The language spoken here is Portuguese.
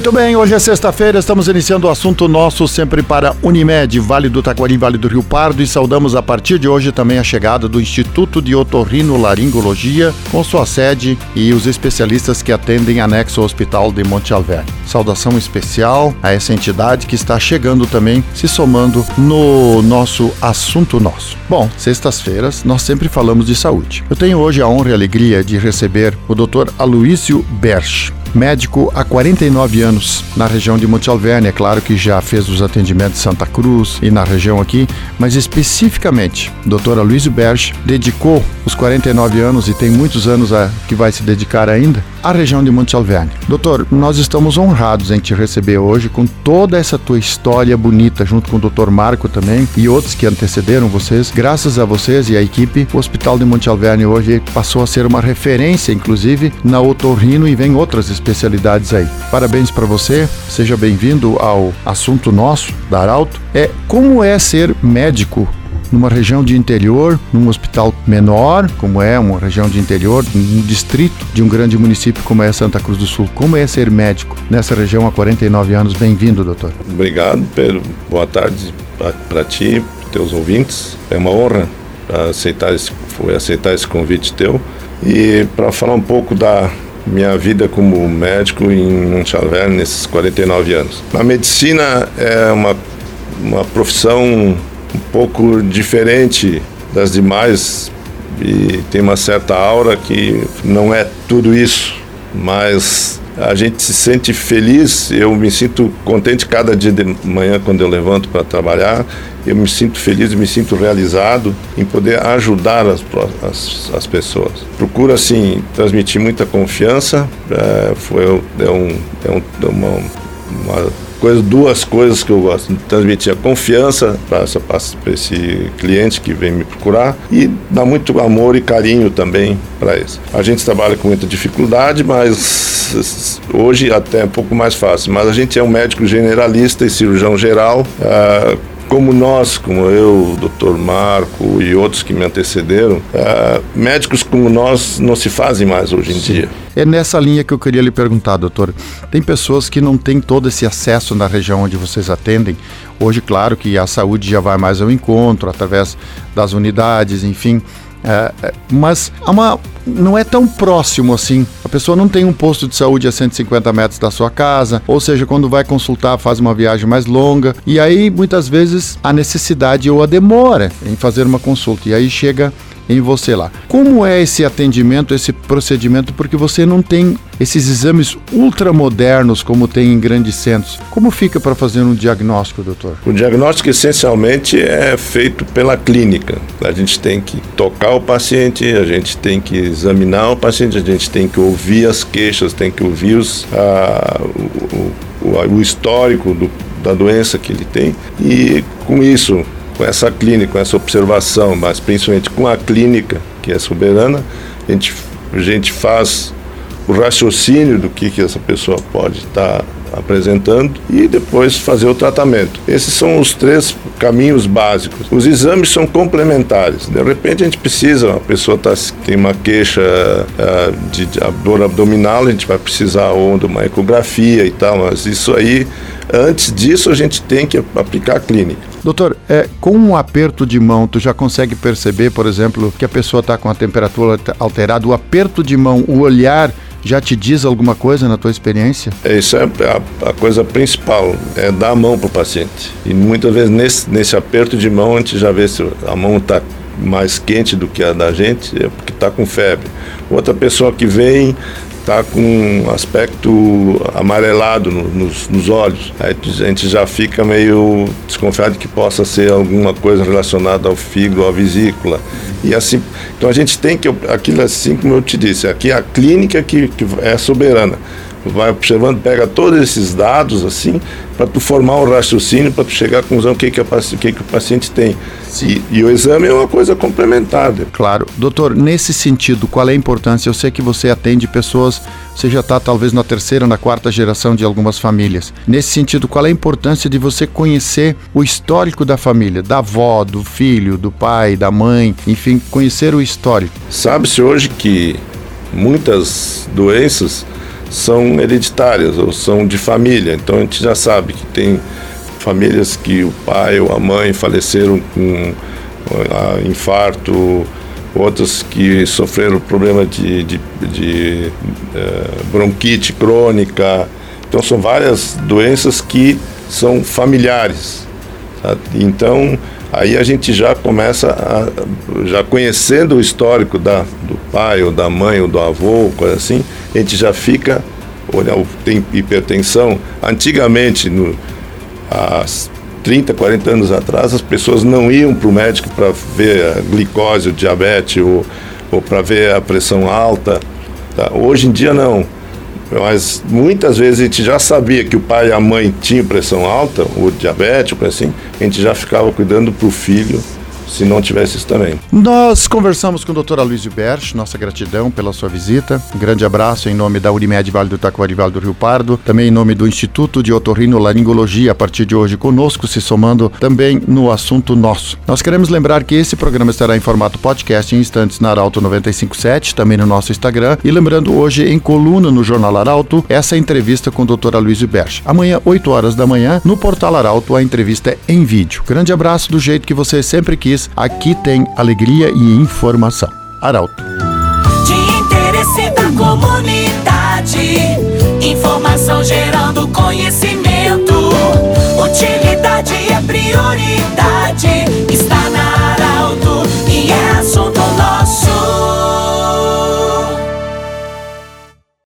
Muito bem, hoje é sexta-feira, estamos iniciando o assunto nosso sempre para Unimed, Vale do Taquari, Vale do Rio Pardo e saudamos a partir de hoje também a chegada do Instituto de Otorrinolaringologia com sua sede e os especialistas que atendem anexo ao Hospital de Monte Alverne. Saudação especial a essa entidade que está chegando também, se somando no nosso assunto nosso. Bom, sextas-feiras nós sempre falamos de saúde. Eu tenho hoje a honra e a alegria de receber o Dr. Aloísio Berch médico há 49 anos na região de Monte Alverne. É claro que já fez os atendimentos em Santa Cruz e na região aqui, mas especificamente, Dr. Aloysio Berge dedicou os 49 anos e tem muitos anos a, que vai se dedicar ainda à região de Monte Alverne. Doutor, nós estamos honrados em te receber hoje com toda essa tua história bonita, junto com o Dr. Marco também e outros que antecederam vocês. Graças a vocês e à equipe, o Hospital de Monte Alverne hoje passou a ser uma referência, inclusive, na otorrino e vem outras especialidades aí. Parabéns para você, seja bem-vindo ao assunto nosso da Arauto. É como é ser médico numa região de interior, num hospital menor, como é uma região de interior, num distrito de um grande município como é Santa Cruz do Sul. Como é ser médico nessa região há 49 anos? Bem-vindo, doutor. Obrigado, Pedro. Boa tarde para ti, teus ouvintes. É uma honra aceitar esse, aceitar esse convite teu. E para falar um pouco da minha vida como médico em Monte Alverne nesses 49 anos. A medicina é uma, uma profissão um pouco diferente das demais e tem uma certa aura que não é tudo isso, mas a gente se sente feliz, eu me sinto contente cada dia de manhã quando eu levanto para trabalhar, eu me sinto feliz, me sinto realizado em poder ajudar as, as, as pessoas. Procuro, assim, transmitir muita confiança, é, foi, é, um, é um, é uma, uma duas coisas que eu gosto: transmitir a confiança para esse cliente que vem me procurar e dar muito amor e carinho também para isso. A gente trabalha com muita dificuldade, mas hoje até é um pouco mais fácil. Mas a gente é um médico generalista e cirurgião geral. Uh, como nós, como eu, o doutor Marco e outros que me antecederam, uh, médicos como nós não se fazem mais hoje em Sim. dia. É nessa linha que eu queria lhe perguntar, doutor. Tem pessoas que não têm todo esse acesso na região onde vocês atendem. Hoje, claro que a saúde já vai mais ao encontro, através das unidades, enfim. É, é, mas uma, não é tão próximo assim. A pessoa não tem um posto de saúde a 150 metros da sua casa, ou seja, quando vai consultar, faz uma viagem mais longa. E aí, muitas vezes, a necessidade ou a demora em fazer uma consulta. E aí chega em você lá. Como é esse atendimento, esse procedimento? Porque você não tem esses exames ultramodernos como tem em grandes centros. Como fica para fazer um diagnóstico, doutor? O diagnóstico essencialmente é feito pela clínica. A gente tem que tocar o paciente, a gente tem que examinar o paciente, a gente tem que ouvir as queixas, tem que ouvir os, a, o, o, o histórico do, da doença que ele tem e com isso com essa clínica, com essa observação, mas principalmente com a clínica, que é soberana, a gente, a gente faz o raciocínio do que, que essa pessoa pode estar apresentando e depois fazer o tratamento. Esses são os três caminhos básicos. Os exames são complementares. De repente a gente precisa, a pessoa tá, tem uma queixa uh, de, de dor abdominal, a gente vai precisar ou de uma ecografia e tal, mas isso aí, antes disso a gente tem que aplicar a clínica. Doutor, é, com um aperto de mão, tu já consegue perceber, por exemplo, que a pessoa está com a temperatura alterada, o aperto de mão, o olhar já te diz alguma coisa na tua experiência? É, isso é a, a coisa principal, é dar a mão para o paciente. E muitas vezes nesse, nesse aperto de mão a gente já vê se a mão está mais quente do que a da gente, é porque está com febre. Outra pessoa que vem está com um aspecto amarelado no, nos, nos, olhos. Aí a gente já fica meio desconfiado que possa ser alguma coisa relacionada ao fígado, à vesícula. E assim, então a gente tem que, aquilo assim como eu te disse, aqui é a clínica que, que é soberana. Vai observando, pega todos esses dados assim, para tu formar um raciocínio, para tu chegar à conclusão o que, que, a, o, que, que o paciente tem. E, e, o exame é uma coisa complementar. Claro. Doutor, nesse sentido, qual é a importância? Eu sei que você atende pessoas, você já está talvez na terceira, na quarta geração de algumas famílias. Nesse sentido, qual é a importância de você conhecer o histórico da família, da avó, do filho, do pai, da mãe, enfim, conhecer o histórico? Sabe-se hoje que muitas doenças são hereditárias ou são de família. Então a gente já sabe que tem famílias que o pai ou a mãe faleceram com uh, infarto, outras que sofreram problema de, de, de uh, bronquite crônica. Então são várias doenças que são familiares. Tá? Então aí a gente já começa a, já conhecendo o histórico da, do pai ou da mãe ou do avô, coisa assim, a gente já fica, olha, tem hipertensão. Antigamente, no, há 30, 40 anos atrás, as pessoas não iam para o médico para ver a glicose, o diabetes ou, ou para ver a pressão alta. Tá? Hoje em dia não. Mas muitas vezes a gente já sabia que o pai e a mãe tinham pressão alta, ou diabetes, assim, a gente já ficava cuidando para o filho se não tivesse isso também. Nós conversamos com o Dr. Aloysio Berch, nossa gratidão pela sua visita. Um grande abraço em nome da Unimed Vale do Taquari Vale do Rio Pardo, também em nome do Instituto de Otorrinolaringologia, a partir de hoje conosco, se somando também no assunto nosso. Nós queremos lembrar que esse programa estará em formato podcast em instantes na Arauto 957, também no nosso Instagram, e lembrando hoje em coluna no Jornal Arauto, essa entrevista com o Dr. Aloysio Berch. Amanhã, 8 horas da manhã, no Portal Arauto, a entrevista é em vídeo. Grande abraço do jeito que você sempre quis aqui tem alegria e informação. Arauto. De interesse da comunidade, informação gerando conhecimento. Utilidade é prioridade